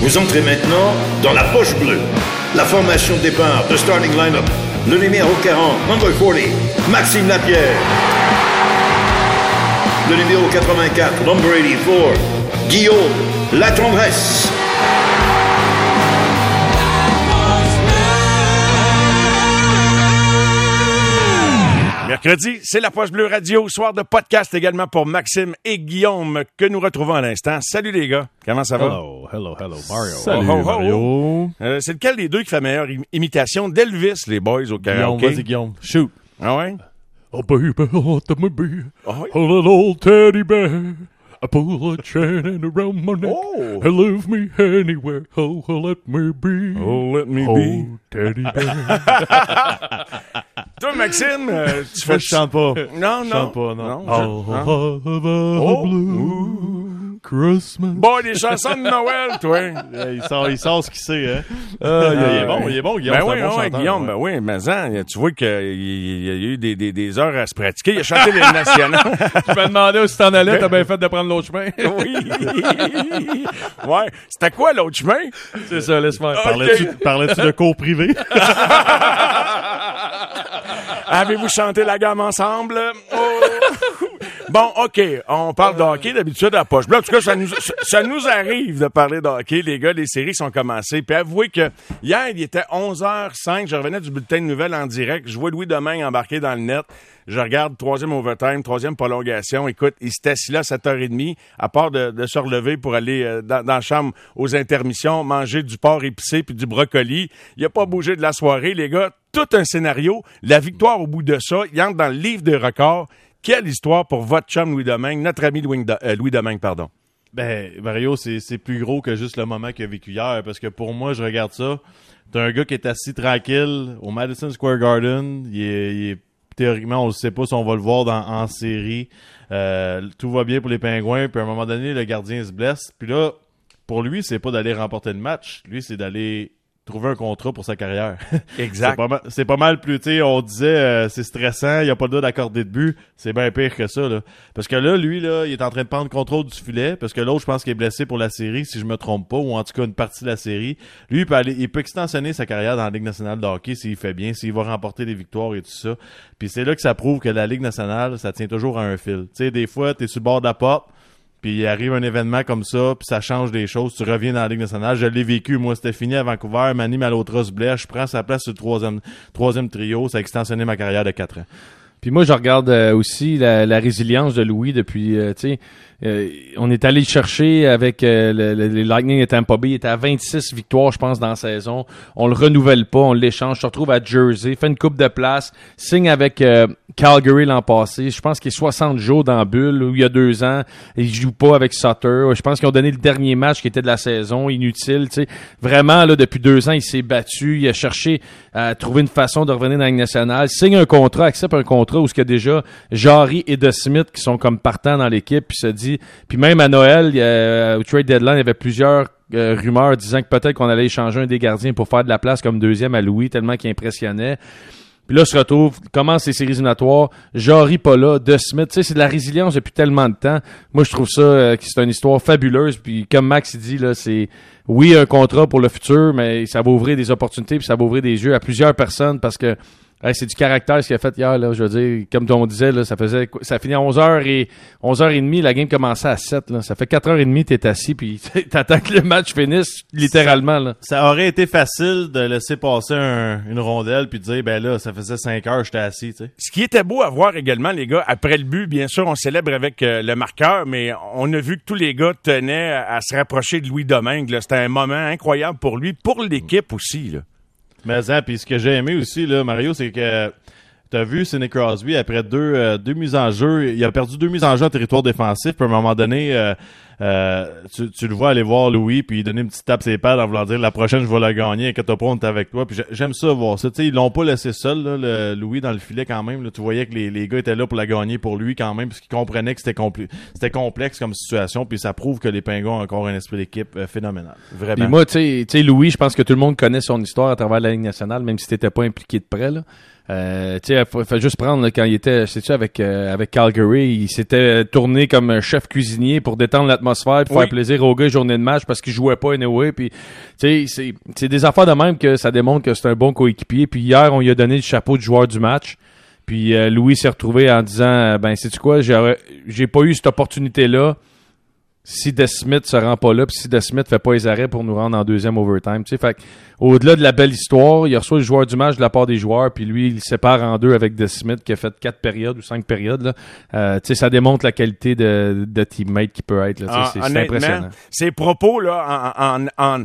Vous entrez maintenant dans la poche bleue. La formation de départ, de starting lineup. Le numéro 40, number 40, Maxime Lapierre. Le numéro 84, number 84, Guillaume Latendresse. Mercredi, c'est la Poche Bleue Radio, soir de podcast également pour Maxime et Guillaume que nous retrouvons à l'instant. Salut les gars, comment ça va? Hello, hello, hello, Mario. Salut, Oh, oh, oh. Mario. Euh, c'est lequel des deux qui fait meilleure im- imitation d'Elvis, les boys, au Guillaume, karaoké? vas-y, Guillaume. Shoot. Ah ouais? Oh, baby, oui? a little teddy bear. I pull a chain around my neck. Oh. And leave me anywhere. Oh, let me be. Oh, let me Oh, be. teddy bear. Toi, Maxime, euh, tu Moi, fais... je chante pas. Non, Je non. chante pas, non. je- Oh, hein? have Oh. Christmas. Bon, des chansons de Noël, toi. Euh, il, sort, il sort ce qu'il sait, hein. Ah, il, est bon, il est bon, Guillaume. Ben oui, bon oui, chanteur, Guillaume, ouais. ben oui, mais hein, tu vois qu'il y a eu des, des, des heures à se pratiquer. Il a chanté les nationales. Je me demandais où tu t'en allais, t'as bien fait de prendre l'autre chemin. oui. ouais. C'était quoi l'autre chemin? C'est ça, laisse faire. Ok. Parlais-tu parlais-tu de cours privés? Avez-vous chanté la gamme ensemble? Oh. Bon, OK, on parle de hockey d'habitude à la poche bleue. En tout cas, ça nous, ça- ça nous arrive de parler de hockey. Les gars, les séries sont commencées. Puis avouez que hier, il était 11h05. Je revenais du bulletin de nouvelles en direct. Je vois Louis Domingue embarqué dans le net. Je regarde troisième overtime, troisième prolongation. Écoute, il s'est assis là à 7h30, à part de, de se relever pour aller euh, dans, dans la chambre aux intermissions, manger du porc épicé puis du brocoli. Il a pas bougé de la soirée, les gars. Tout un scénario. La victoire au bout de ça, il entre dans le livre des records. Quelle histoire pour votre chum Louis Domingue, notre ami Louis, Do- euh, Domingue, pardon. Ben, Mario, c'est plus gros que juste le moment qu'il a vécu hier. Parce que pour moi, je regarde ça. T'as un gars qui est assis tranquille au Madison Square Garden. Il est, il est- théoriquement, on ne sait pas si on va le voir dans, en série. Euh, tout va bien pour les Pingouins. Puis à un moment donné, le gardien se blesse. Puis là, pour lui, c'est pas d'aller remporter le match. Lui, c'est d'aller trouver un contrat pour sa carrière. Exact. C'est pas, mal- c'est pas mal plus, tu sais, on disait euh, c'est stressant, il y a pas le droit d'accorder de but, c'est bien pire que ça là. Parce que là lui là, il est en train de prendre contrôle du filet parce que l'autre je pense qu'il est blessé pour la série si je me trompe pas ou en tout cas une partie de la série. Lui il peut aller il peut extensionner sa carrière dans la Ligue nationale de hockey s'il fait bien, s'il va remporter des victoires et tout ça. Puis c'est là que ça prouve que la Ligue nationale, ça tient toujours à un fil. Tu sais des fois tu es sur le bord de la porte puis il arrive un événement comme ça, puis ça change des choses. Tu reviens dans la Ligue nationale. Je l'ai vécu. Moi, c'était fini à Vancouver. Manny Malhotra se blesse. Je prends sa place sur troisième, troisième trio. Ça a extensionné ma carrière de 4 ans. Puis moi, je regarde euh, aussi la, la résilience de Louis depuis, euh, tu sais, euh, on est allé le chercher avec euh, le, le- le Lightning de Tampa Bay. Il était à 26 victoires, je pense, dans la saison. On le renouvelle pas, on l'échange. Se retrouve à Jersey, fait une coupe de place, signe avec euh, Calgary l'an passé. Je pense qu'il est 60 jours dans la bulle, où il y a deux ans. Il joue pas avec Sutter. Je pense qu'ils ont donné le dernier match qui était de la saison, inutile. Tu sais, vraiment là, depuis deux ans, il s'est battu. Il a cherché à trouver une façon de revenir dans la nationale. Signe un contrat, accepte un contrat où ce qu'il y a déjà Jarry et De Smith qui sont comme partants dans l'équipe, puis se dit, puis même à Noël, il a- au trade deadline, il y avait plusieurs euh, rumeurs disant que peut-être qu'on allait échanger un des gardiens pour faire de la place comme deuxième à Louis, tellement qu'il impressionnait. Puis là, se retrouve, commence les séries éliminatoires, Jarry pas là, De Smith, tu sais, c'est de la résilience depuis tellement de temps. Moi, je trouve ça euh, que c'est une histoire fabuleuse. Puis comme Max il dit, là, c'est oui un contrat pour le futur, mais ça va ouvrir des opportunités, puis ça va ouvrir des yeux à plusieurs personnes parce que hey, c'est du caractère ce qu'il a fait hier. Là, je veux dire, comme on disait, là, ça faisait quoi- ça finit à 11h et 11h30, la game commençait à 7. Là. Ça fait 4h30 t'es assis puis t'attends que le match finisse littéralement. Là. Ça aurait été facile de laisser passer un- une rondelle puis de dire, ben là, ça faisait 5 heures, j'étais assis, tu sais. Ce qui était beau à voir également, les gars, après le but, bien sûr, on célèbre avec euh, le marqueur, mais on a vu que tous les gars tenaient à se rapprocher de Louis Domingue. là. C'était un moment incroyable pour lui, pour l'équipe aussi. Là. Mais hein, puis ce que j'ai aimé aussi, là, Mario, c'est que t'as vu Sidney Crosby, après deux, euh, deux mises en jeu, il a perdu deux mises en jeu en territoire défensif, puis à un moment donné, euh, euh, tu, tu le vois aller voir Louis, puis donner une petite tape ses pads en voulant dire la prochaine, je vais la gagner, que t'as pas, on est avec toi. Puis j'ai- j'aime ça voir ça. Tu sais, ils l'ont pas laissé seul, là, le, Louis, dans le filet quand même. Là. Tu voyais que les, les gars étaient là pour la gagner pour lui quand même, parce qu'ils comprenaient que c'était compli- c'était complexe comme situation, puis ça prouve que les Pingouins ont encore un esprit d'équipe euh, phénoménal. Vraiment. Puis moi, tu sais, Louis, je pense que tout le monde connaît son histoire à travers la Ligue nationale, même si t'étais pas impliqué de près. Là. Euh, tu sais, faut, faut juste prendre là, quand il était, c'est avec euh, avec Calgary, il s'était tourné comme chef cuisinier pour détendre l'atmosphère, pour Oui. faire plaisir aux gars journée de match parce qu'il jouait pas anyway. Puis, tu sais, c'est c'est des affaires de même que ça démontre que c'est un bon coéquipier. Puis hier, on lui a donné le chapeau du joueur du match. Puis euh, Louis s'est retrouvé en disant, euh, ben c'est tu quoi, j'ai pas eu cette opportunité là. Si Des Smith se rend pas là, puis si Des Smith fait pas les arrêts pour nous rendre en deuxième overtime, tu sais, fait que, au-delà de la belle histoire, il reçoit le joueur du match de la part des joueurs, puis lui, il sépare en deux avec Des Smith qui a fait quatre périodes ou cinq périodes. Là. Euh, tu sais, ça démontre la qualité de, de teammate qui peut être. Là, tu sais, Ah, c'est- impressionnant. Ses propos, là, en, en,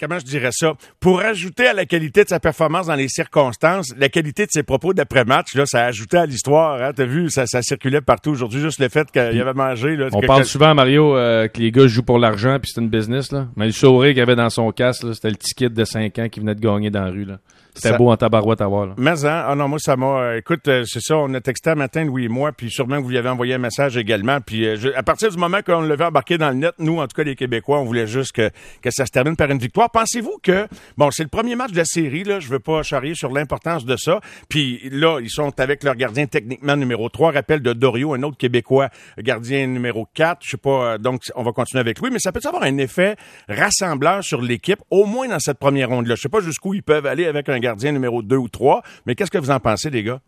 comment je dirais ça? Pour ajouter à la qualité de sa performance dans les circonstances, la qualité de ses propos d'après-match, là, ça a ajouté à l'histoire. Hein? T'as vu, ça, ça circulait partout aujourd'hui, juste le fait qu'il avait mangé. Là, On parle souvent, Mario, euh, que les gars jouent pour l'argent puis c'est une business. Là. Mais le sourire qu'il avait dans son casque, là, c'était le ticket de 5 ans qui venait de gagner dans la rue. Là. C'était beau en tabarouette à voir. Là. Mais hein, ah non, moi ça m'a. euh, écoute, euh, c'est ça, on a texté un matin Louis et moi, puis sûrement que vous lui avez envoyé un message également. Puis euh, je- à partir du moment qu'on l'avait embarqué dans le net, nous, en tout cas les Québécois, on voulait juste que, que ça se termine par victoire. Pensez-vous que bon, c'est le premier match de la série là, je veux pas charrier sur l'importance de ça. Puis là, ils sont avec leur gardien techniquement numéro 3, rappel de Dorio, un autre Québécois, gardien numéro 4. Je sais pas, euh, donc on va continuer avec lui, mais ça peut avoir un effet rassembleur sur l'équipe, au moins dans cette première ronde là. Je sais pas jusqu'où ils peuvent aller avec un gardien numéro 2 ou 3, mais qu'est-ce que vous en pensez les gars?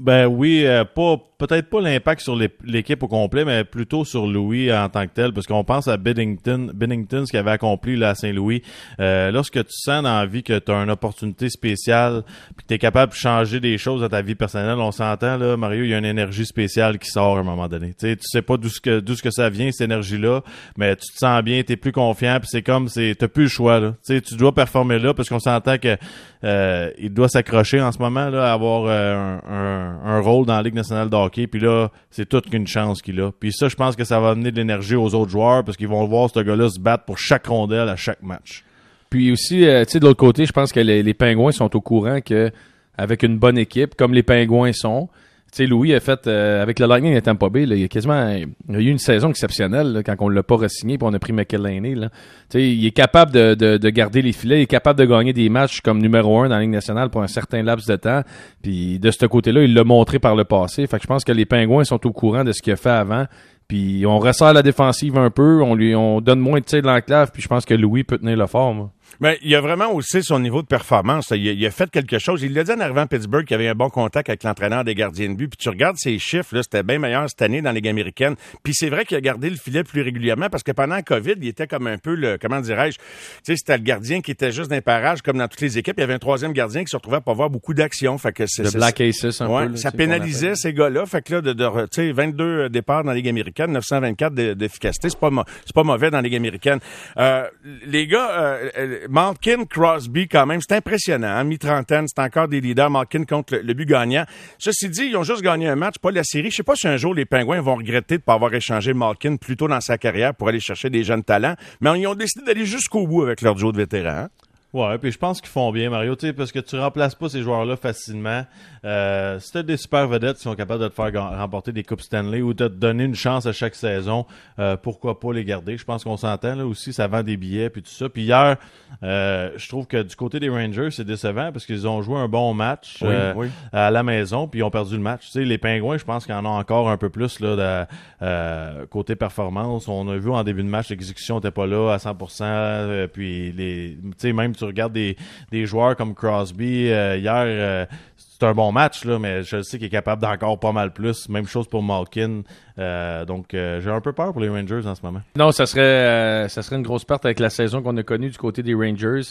Ben oui, euh, pas peut-être pas l'impact sur l'équipe au complet, mais plutôt sur Louis en tant que tel, parce qu'on pense à Bennington, Bennington, ce qu'il avait accompli là, à Saint-Louis. Euh, lorsque tu sens dans la vie que tu as une opportunité spéciale, puis que tu es capable de changer des choses dans ta vie personnelle, on s'entend là, Mario, il y a une énergie spéciale qui sort à un moment donné. Tu sais, tu sais pas d'où ce que d'où ce que ça vient cette énergie-là, mais tu te sens bien, tu es plus confiant, puis c'est comme c'est t'as plus le choix là. Tu sais, tu dois performer là parce qu'on s'entend que euh, il doit s'accrocher en ce moment là, à avoir euh, un, un- rôle dans la Ligue nationale de hockey. Puis là, c'est toute qu'une chance qu'il a. Puis ça, je pense que ça va amener de l'énergie aux autres joueurs parce qu'ils vont voir ce gars-là se battre pour chaque rondelle à chaque match. Puis aussi, euh, tu sais, de l'autre côté, je pense que les, les Pingouins sont au courant que avec une bonne équipe, comme les Pingouins sont, tu sais, Louis a fait, euh, avec le Lightning de Tampa Bay, là, il a quasiment, eu une saison exceptionnelle quand on l'a pas re-signé puis on a pris McElhaney. Là. Tu sais, il est capable de, de, de garder les filets, il est capable de gagner des matchs comme numéro un dans la Ligue nationale pour un certain laps de temps. Puis de ce côté-là, il l'a montré par le passé. Fait que je pense que les Pingouins sont au courant de ce qu'il a fait avant. Puis on resserre la défensive un peu, on lui on donne moins de tir de l'enclave, puis je pense que Louis peut tenir le fort. Moi. Mais il a vraiment aussi son niveau de performance. Il a, il a fait quelque chose. Il l'a dit en arrivant à Pittsburgh qu'il avait un bon contact avec l'entraîneur des gardiens de but. Puis tu regardes ses chiffres, là, c'était bien meilleur cette année dans les Ligues américaines. Puis c'est vrai qu'il a gardé le filet plus régulièrement parce que pendant la COVID, il était comme un peu le, comment dirais-je, tu sais, c'était le gardien qui était juste d'un parage comme dans toutes les équipes. Il y avait un troisième gardien qui se retrouvait à pas avoir beaucoup d'action. Fait que c'est Le Black Aces un Ouais, peu. là, ça pénalisait ces gars-là. Fait que là, de, de tu sais, 22 départs dans la Ligue américaine, 924 de- d'efficacité, c'est pas, c'est pas mauvais dans la Ligue américaine. Euh, les gars, euh, euh, Malkin, Crosby, quand même, c'est impressionnant. Hein? Mi-trentaine, c'est encore des leaders. Malkin contre le, le but gagnant. Ceci dit, ils ont juste gagné un match, pas la série. Je sais pas si un jour les Pingouins vont regretter de pas avoir échangé Malkin plus tôt dans sa carrière pour aller chercher des jeunes talents. Mais ils ont décidé d'aller jusqu'au bout avec leur duo de vétérans. hein. Ouais, puis je pense qu'ils font bien, Mario, tu sais, parce que tu remplaces pas ces joueurs-là facilement. Euh, si t'as des super vedettes qui sont capables de te faire remporter des coupes Stanley ou de te donner une chance à chaque saison, euh, pourquoi pas les garder? Je pense qu'on s'entend là aussi, ça vend des billets puis tout ça. Puis hier, euh, je trouve que du côté des Rangers, c'est décevant parce qu'ils ont joué un bon match Oui, euh, oui. à la maison puis ils ont perdu le match. Tu sais, les Pingouins, je pense qu'ils en ont encore un peu plus là de, euh, côté performance. On a vu en début de match, l'exécution n'était pas là à 100%. euh, puis les, tu sais, même tu regardes des, des joueurs comme Crosby euh, hier. euh, c'est un bon match, là, mais je sais qu'il est capable d'encore pas mal plus. Même chose pour Malkin. Euh, donc, euh, j'ai un peu peur pour les Rangers en ce moment. Non, ça serait, euh, ça serait une grosse perte avec la saison qu'on a connue du côté des Rangers.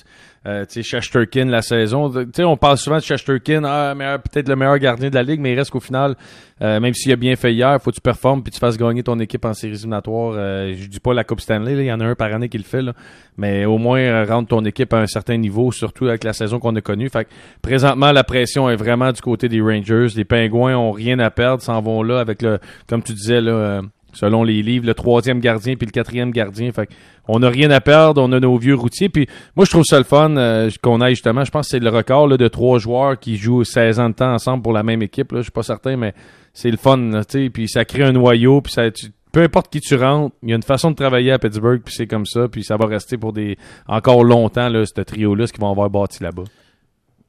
Tu sais, Shesterkin, la saison. Tu sais, on parle souvent de Shesterkin, ah, peut-être le meilleur gardien de la ligue, mais il reste qu'au final, même s'il a bien fait hier, faut que tu performes puis tu fasses gagner ton équipe en séries éliminatoires. Je dis pas la Coupe Stanley, il y en a un par année qui le fait, mais au moins rendre ton équipe à un certain niveau, surtout avec la saison qu'on a connue. Fait que présentement, la pression est vraiment du côté des Rangers. Les Pingouins ont rien à perdre, s'en vont là avec le, comme tu disais euh, selon les livres, le troisième gardien puis le quatrième gardien. On n'a rien à perdre, on a nos vieux routiers. Puis moi, je trouve ça le fun euh, qu'on aille justement. Je pense que c'est le record de trois joueurs qui jouent 16 ans de temps ensemble pour la même équipe. Là. Je suis pas certain, mais c'est le fun. Puis ça crée un noyau. Puis peu importe qui tu rentres, il y a une façon de travailler à Pittsburgh. Puis c'est comme ça. Puis ça va rester pour des encore longtemps là, ce trio-là, ce qu'ils vont avoir bâti là-bas.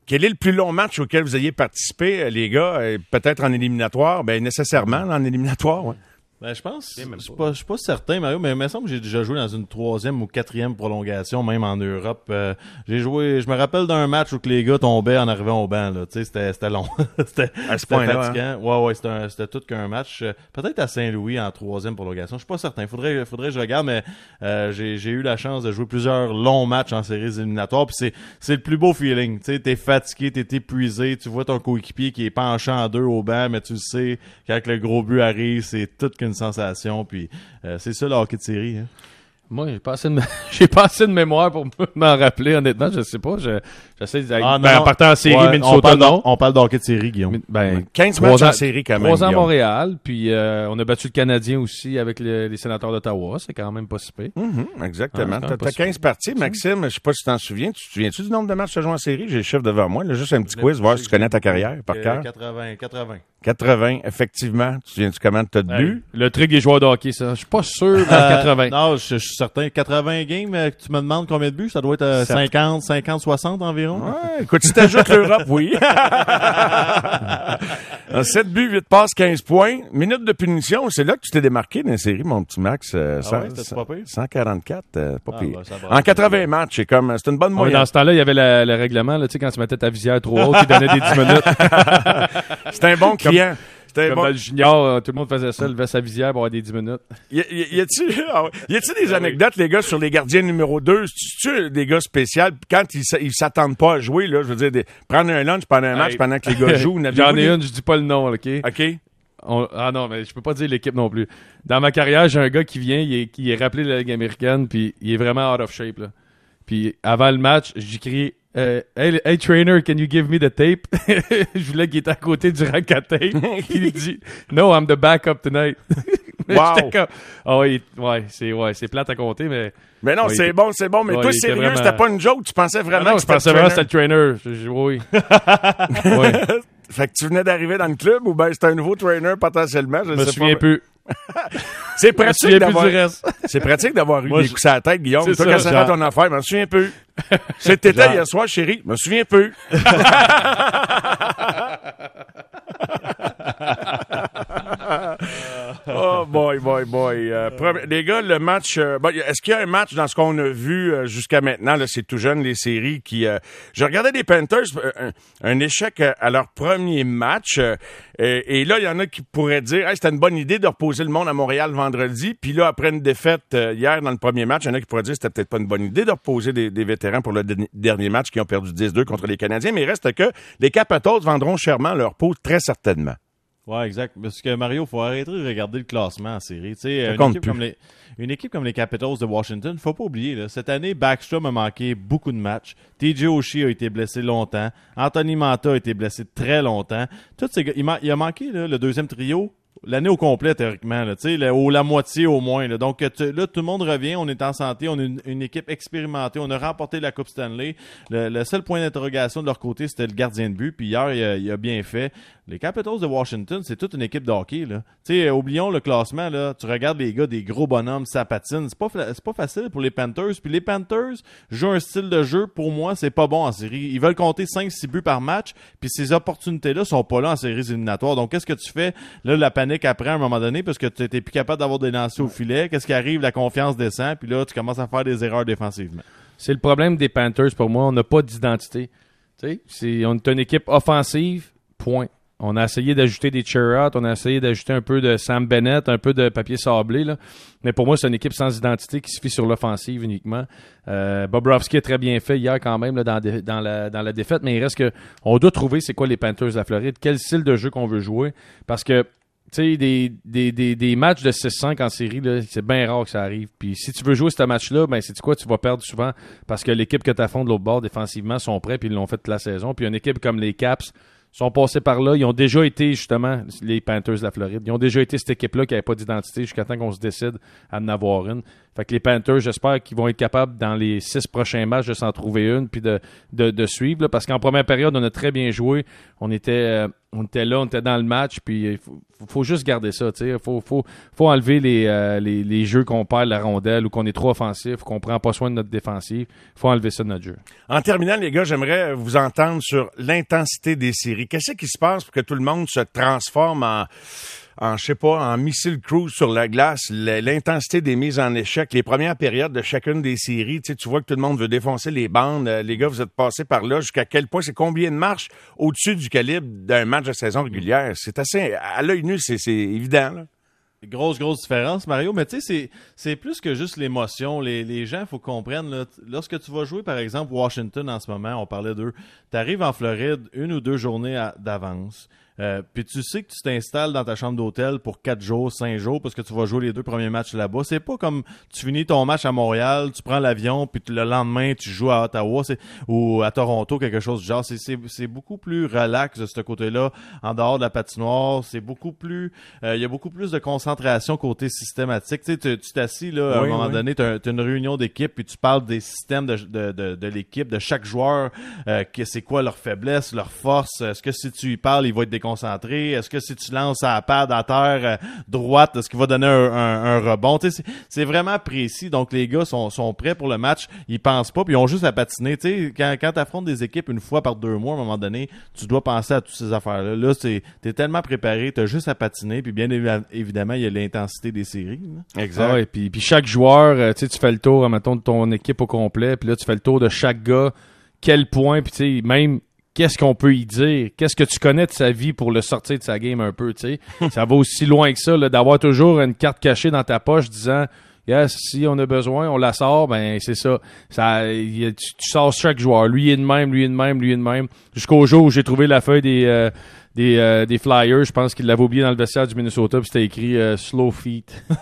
Quel est le plus long match auquel vous ayez participé, euh, les gars? Euh, Peut-être en éliminatoire? Ben, nécessairement en éliminatoire, ouais. Ben, je pense, je suis pas, je suis pas certain, Mario, mais il me semble que j'ai déjà joué dans une troisième ou quatrième prolongation, même en Europe. Euh, j'ai joué, je me rappelle d'un match où que les gars tombaient en arrivant au banc, là. Tu sais, c'était, c'était long. c'était, À ce c'était point-là, fatigant. Ouais, ouais, c'était, un- c'était tout qu'un match. Euh, Peut-être à Saint-Louis en troisième prolongation. Je suis pas certain. Faudrait, faudrait que je regarde, mais, euh, j'ai, j'ai eu la chance de jouer plusieurs longs matchs en séries éliminatoires, puis c'est, c'est le plus beau feeling. Tu sais, t'es fatigué, t'es épuisé, tu vois ton coéquipier qui est penché en deux au banc, mais tu le sais, quand le gros but arrive, c'est toute qu'une sensation, puis euh, c'est ça le hockey de série. Hein. Moi, j'ai pas assez de, j'ai pas assez de mémoire pour m'en rappeler, honnêtement. Je sais pas. Je, j'essaie de, Ah, ben, en partant en série, Ouais, on Minnesota, parle, non. on parle de série, Guillaume. Ben, 15 trois matchs en série, quand même. Trois ans à. Montréal, puis euh, on a battu le Canadien aussi avec le- les sénateurs d'Ottawa. C'est quand même pas si pire. Mhm, exactement. Ah, T'as pas t'as super. 15 parties. Maxime, je sais pas si tu t'en souviens. Tu te souviens-tu du nombre de matchs que tu as joué en série? J'ai le chiffre devant moi. Là, juste un petit quiz, voir si tu connais ta carrière par Euh, cœur. 80, 80. 80, effectivement. Tu te souviens-tu comment t'as de buts? Le truc des joueurs de hockey, ça. Je suis pas sûr de Euh, 80. Non, je, je suis certain. 80 games, euh, tu me demandes combien de buts? Ça doit être euh, Sept. 50, 50, 60 environ. Ouais, écoute, si t'ajoutes l'Europe, oui. 7 buts, 8 passes, 15 points. Minute de punition, c'est là que tu t'es démarqué dans la série, mon petit Max. euh, Ah ouais, pas pire? 144, euh, pas Ah, pire. bah, en 80 matchs, c'est comme, c'est une bonne Ouais, moyenne. dans ce temps-là, il y avait le règlement, là, tu sais, quand tu mettais ta visière trop haute, tu donnais des 10 minutes. C'est un bon client. Comme bon... dans le junior, euh, tout le monde faisait ça, levait sa visière pour avoir des 10 minutes. Y, y, y a-tu ah des anecdotes, les gars, sur les gardiens numéro 2? Tu des gars spéciaux? Quand ils s'attendent pas à jouer, là, je veux dire, des- prendre un lunch pendant un match Hey. pendant que les gars jouent. J'en ai une, je dis pas le nom, OK? OK. On- ah non, mais je peux pas dire l'équipe non plus. Dans ma carrière, j'ai un gars qui vient, il est, qui est rappelé de la Ligue américaine, puis il est vraiment out of shape. Là. Puis avant le match, j'écris euh, hey, hey trainer, can you give me the tape? je voulais qu'il était à côté du rack à tape. il dit No, I'm the backup tonight. Wow. comme, Ah ouais, ouais, c'est ouais, c'est plate à compter, mais Mais non, Ouais, il c'est était- bon, c'est bon. Mais Ouais, toi, il sérieux, vraiment- c'était pas une joke. Tu pensais Ah vraiment non, que je pensais vraiment que c'était le trainer. Je- oui. oui. Fait que tu venais d'arriver dans le club ou ben c'était un nouveau trainer potentiellement? Je me sais souviens pas. plus. C'est pratique souviens d'avoir, c'est pratique d'avoir eu Moi, des je- coups à la tête, Guillaume. Toi, ça, quand ça ton affaire, je me souviens plus. C'était hier soir, chérie. Je me souviens plus. Oh boy, boy, boy. Euh, les gars, le match. euh, est-ce qu'il y a un match dans ce qu'on a vu euh, jusqu'à maintenant? C'est tout jeune, les séries qui. euh, je regardais les Panthers, un, échec à leur premier match. et, et là, il y en a qui pourraient dire hey, c'était une bonne idée de reposer le monde à Montréal vendredi. Puis là, après une défaite hier dans le premier match, il y en a qui pourraient dire c'était peut-être pas une bonne idée de reposer des, vétérans pour le dernier- dernier match qui ont perdu 10-2 contre les Canadiens. Mais il reste que les Capitals vendront chèrement leur peau très certainement. Ouais, exact. Parce que Mario, faut arrêter de regarder le classement en série. Tu sais, une équipe, plus. comme les, une équipe comme les Capitals de Washington, faut pas oublier, là, cette année, Backstrom a manqué beaucoup de matchs. TJ Oshie a été blessé longtemps. Anthony Manta a été blessé très longtemps. Tous ces gars, il, a manqué là, le deuxième trio l'année au complet théoriquement là, tu sais, le- ou la moitié au moins là. donc là tout le monde revient on est en santé on est une, une équipe expérimentée on a remporté la coupe Stanley le, le seul point d'interrogation de leur côté c'était le gardien de but puis hier il a, il a bien fait les Capitals de Washington c'est toute une équipe de hockey là. Oublions le classement là. Tu regardes les gars des gros bonhommes ça patine. C'est pas pas facile pour les Panthers. Puis les Panthers jouent un style de jeu pour moi c'est pas bon en série. Ils veulent compter 5 6 buts par match puis ces opportunités là sont pas là en séries éliminatoires. Donc qu'est-ce que tu fais? Là la panique après à un moment donné parce que tu n'es plus capable d'avoir des lancers au filet. Qu'est-ce qui arrive? La confiance descend puis là tu commences à faire des erreurs défensivement. C'est le problème des Panthers pour moi. On n'a pas d'identité. On est une équipe offensive, point. On a essayé d'ajouter des cheer on a essayé d'ajouter un peu de Sam Bennett, un peu de papier sablé. Là. Mais pour moi, c'est une équipe sans identité qui se fie sur l'offensive uniquement. Euh, Bobrovski a très bien fait hier quand même là, dans, la, dans la défaite, mais il reste que on doit trouver c'est quoi les Panthers de la Floride, quel style de jeu qu'on veut jouer. Parce que tu sais, des, des, des, matchs de 6-5 en série, c'est bien rare que ça arrive. Puis si tu veux jouer ce match-là, ben c'est quoi, tu vas perdre souvent parce que l'équipe que tu affrontes de l'autre bord défensivement sont prêts puis ils l'ont fait toute la saison. Puis une équipe comme les Caps sont passés par là. Ils ont déjà été justement les Panthers de la Floride. Ils ont déjà été cette équipe-là qui n'avait pas d'identité jusqu'à temps qu'on se décide à en avoir une. Fait que les Panthers, j'espère qu'ils vont être capables dans les six prochains matchs de s'en trouver une puis de, de, suivre. là, parce qu'en première période, on a très bien joué. On était, euh, on était là, on était dans le match. Puis il faut, juste garder ça. Il faut, faut, faut enlever les, euh, les, les jeux qu'on perd la rondelle ou qu'on est trop offensif, qu'on prend pas soin de notre défensive. Il faut enlever ça de notre jeu. En terminant, les gars, j'aimerais vous entendre sur l'intensité des séries. Qu'est-ce qui se passe pour que tout le monde se transforme en, en je sais pas, en missile cruise sur la glace, l'intensité des mises en échec, les premières périodes de chacune des séries, tu sais, vois que tout le monde veut défoncer les bandes. Euh, Les gars, vous êtes passés par là. Jusqu'à quel point, c'est combien de marches au-dessus du calibre d'un match de saison régulière? C'est assez, à l'œil nu, c'est évident, là. Grosse, grosse différence, Mario. Mais tu sais, c'est, plus que juste l'émotion. Les, les gens, faut comprendre, là, lorsque tu vas jouer, par exemple, Washington en ce moment, on parlait d'eux, tu arrives en Floride une ou deux journées d'avance. Euh, puis tu sais que tu t'installes dans ta chambre d'hôtel pour quatre jours, cinq jours, parce que tu vas jouer les deux premiers matchs là-bas. C'est pas comme tu finis ton match à Montréal, tu prends l'avion, puis le lendemain tu joues à Ottawa c'est, ou à Toronto, quelque chose du genre. C'est, c'est, c'est beaucoup plus relax de ce côté-là, en dehors de la patinoire. C'est beaucoup plus, euh, il y a beaucoup plus de concentration côté systématique. Tu t'assis là, à un moment oui. donné, tu as une réunion d'équipe, puis tu parles des systèmes de, de, de, de l'équipe, de chaque joueur, euh, que c'est quoi leur faiblesse, leur force. Est-ce que si tu y parles, il va être déconcentré? Est-ce que si tu lances à la pad à terre euh, droite, est-ce qu'il va donner un, un, un rebond? Tu c'est- c'est vraiment précis. Donc les gars sont, sont prêts pour le match. Ils pensent pas, puis ils ont juste à patiner. Tu sais, quand, quand tu affrontes des équipes une fois par deux mois, à un moment donné, tu dois penser à toutes ces affaires-là. Là, c'est t'es tellement préparé, tu as juste à patiner, puis bien évi- évidemment, il y a l'intensité des séries. là. Exact. Ah ouais, puis, puis chaque joueur, euh, tu sais, tu fais le tour, mettons, de ton équipe au complet, puis là, tu fais le tour de chaque gars, quel point, puis tu sais, même qu'est-ce qu'on peut y dire, qu'est-ce que tu connais de sa vie pour le sortir de sa game un peu, tu sais? ça va aussi loin que ça, d'avoir toujours une carte cachée dans ta poche disant... Yes, si on a besoin, on la sort, ben c'est ça. ça y a- tu, tu sors chaque joueur. Lui est de même, lui est de même, lui est de même. Jusqu'au jour où j'ai trouvé la feuille des euh, des, euh, des flyers, je pense qu'il l'avait oublié dans le vestiaire du Minnesota, puis c'était écrit euh, slow feet.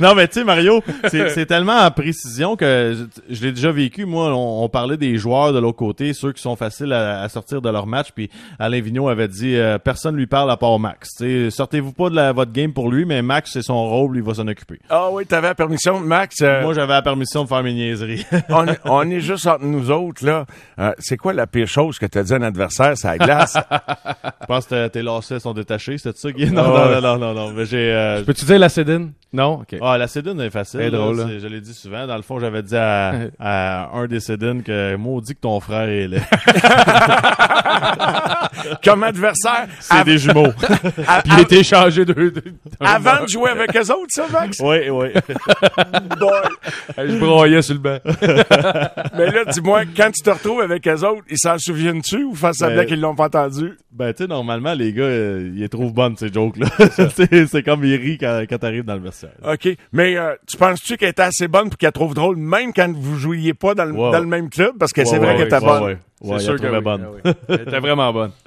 non, mais tu sais, Mario, c'est c'est tellement en précision que je, je l'ai déjà vécu. Moi, on, on parlait des joueurs de l'autre côté, ceux qui sont faciles à, à sortir de leur match. Puis Alain Vigneault avait dit euh, personne lui parle à part Max. Tu sais, sortez-vous pas de la, votre game pour lui, mais Max, c'est son rôle, il va s'en occuper. Ah oui, t'avais la permission. Max, euh, Moi, j'avais la permission de faire mes niaiseries. on, est- on est juste entre nous autres, là. Euh, c'est quoi la pire chose que t'as dit à un adversaire, c'est la glace? je pense que tes lacets sont détachés, c'est ça, Guy? Non, Ah non, non, non, non, non, mais j'ai... euh, Peux-tu dire la Cédine? Non? OK. Ah, la Cédine est facile. Elle est là. drôle, là. C'est- Je l'ai dit souvent. Dans le fond, j'avais dit à, à un des Cédines que maudit que ton frère est laid. Comme adversaire, C'est des jumeaux. à- Puis il a été échangé de... de- avant de jouer avec eux autres, ça, Max? oui, oui. Je broyais sur le banc. Mais là, dis-moi, quand tu te retrouves avec eux autres, ils s'en souviennent-tu ou fassent semblant Ben- qu'ils l'ont pas entendu? Ben, tu sais, normalement, les gars, euh, ils les trouvent bonnes, ces jokes-là. c'est c'est comme ils rient quand, quand t'arrives dans le vestiaire. OK. Mais euh, tu penses-tu qu'elle était assez bonne pour qu'elle trouve drôle, même quand vous jouiez pas dans le, Wow. dans le même club? Parce que c'est vrai ouais, qu'elle était ouais, bonne. Ouais, ouais, il la trouvait oui. bonne. Ah oui. Elle était vraiment bonne.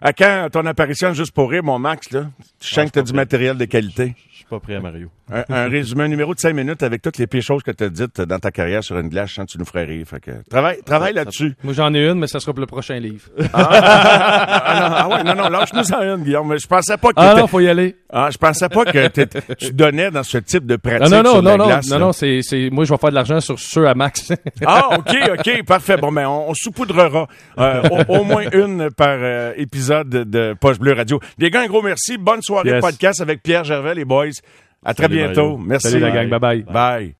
À quand ton apparition juste pour rire, mon Max, là? Tu sens Ah, que t'as je du matériel de qualité. Je suis pas prêt, Mario. Un, un résumé, un numéro de 5 minutes avec toutes les pires choses que tu as dites dans ta carrière sur une glace, que tu nous ferais rire. Fait que travaille, travaille là-dessus. Moi, j'en ai une, mais ça sera pour le prochain livre. Ah, non, ah ouais, non, non, lâche-nous en une, Guillaume. Mais Je pensais pas que Ah non, faut y aller. ah, je pensais pas que tu donnais dans ce type de pratique Ah, non, non, sur non, la non, glace. non, non, c'est, c'est, moi, je vais faire de l'argent sur ceux à max. Ah, OK, OK, parfait. Bon, ben, on, on saupoudrera euh, au, au moins une par euh, épisode de, de Poche Bleu Radio. Les gars, un gros merci. Bonne soirée Yes. podcast avec Pierre Gervais, les boys. À très Salut, bientôt. Mario. Merci. Salut la gang, bye bye. Bye.